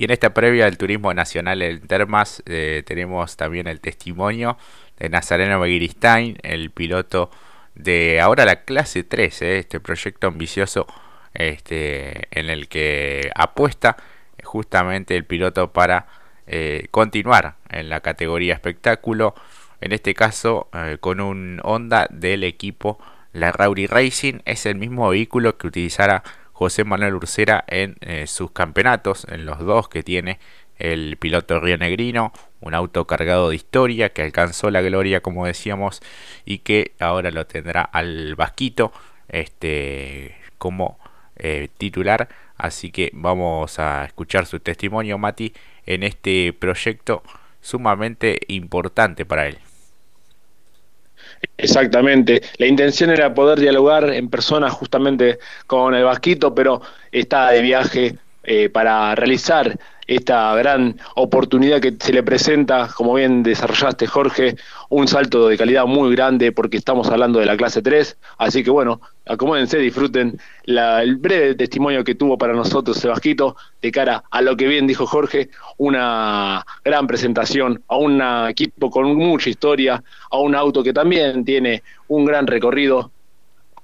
Y en esta previa del turismo nacional en Termas eh, tenemos también el testimonio de Nazareno Begiristain, el piloto de ahora la clase 3, eh, este proyecto ambicioso este, en el que apuesta justamente el piloto para eh, continuar en la categoría espectáculo, en este caso con un Honda del equipo la Rauri Racing, es el mismo vehículo que utilizará José Manuel Ursera en sus campeonatos, en los dos que tiene el piloto Río Negrino, un auto cargado de historia que alcanzó la gloria, como decíamos, y que ahora lo tendrá al Vasquito este, como eh, titular. Así que vamos a escuchar su testimonio, Mati, en este proyecto sumamente importante para él. Exactamente. La intención era poder dialogar en persona justamente con el Vasquito, pero está de viaje eh, para realizar esta gran oportunidad que se le presenta, como bien desarrollaste Jorge, un salto de calidad muy grande porque estamos hablando de la clase 3, así que bueno, acomódense, disfruten el breve testimonio que tuvo para nosotros Sebasquito de cara a lo que bien dijo Jorge, una gran presentación a un equipo con mucha historia, a un auto que también tiene un gran recorrido.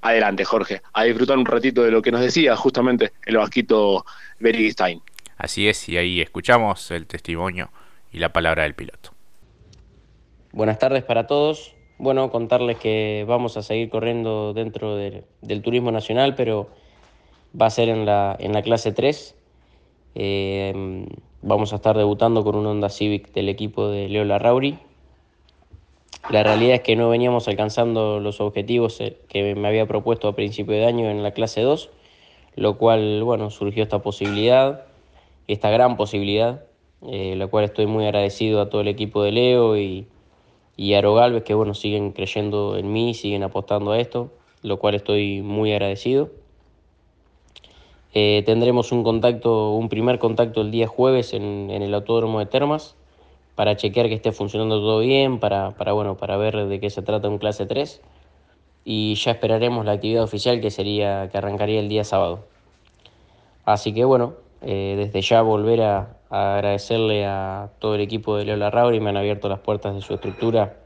Adelante, Jorge, a disfrutar un ratito de lo que nos decía justamente el Vasquito Berigstein. Así es, y ahí escuchamos el testimonio y la palabra del piloto. Buenas tardes para todos. Bueno, contarles que vamos a seguir corriendo dentro del turismo nacional, pero va a ser en la, clase 3. Eh, vamos a estar debutando con un Honda Civic del equipo de Leo Larrauri. La realidad es que no veníamos alcanzando los objetivos eh, que me había propuesto a principio de año en la clase 2, lo cual, bueno, surgió esta posibilidad esta gran posibilidad, eh, la cual estoy muy agradecido a todo el equipo de Leo y, y a Aro Galvez, que bueno, siguen creyendo en mí, siguen apostando a esto, lo cual estoy muy agradecido. Eh, tendremos un contacto, un primer contacto el día jueves en, el Autódromo de Termas para chequear que esté funcionando todo bien, para, para, bueno, para ver de qué se trata un clase 3 y ya esperaremos la actividad oficial que sería que arrancaría el día sábado. Así que bueno, eh, desde ya volver a, agradecerle a todo el equipo de Leo Larrauri, me han abierto las puertas de su estructura,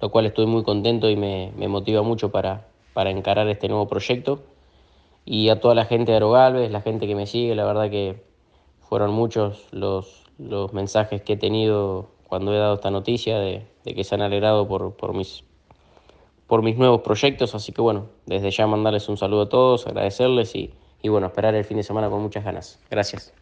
lo cual estoy muy contento y me, motiva mucho para, para, encarar este nuevo proyecto. Y a toda la gente de Arogalves, la gente que me sigue, la verdad que fueron muchos los, los mensajes que he tenido cuando he dado esta noticia de, de que se han alegrado por, por, mis, por mis nuevos proyectos. Así que bueno, desde ya mandarles un saludo a todos, agradecerles y y bueno, esperar el fin de semana con muchas ganas. Gracias.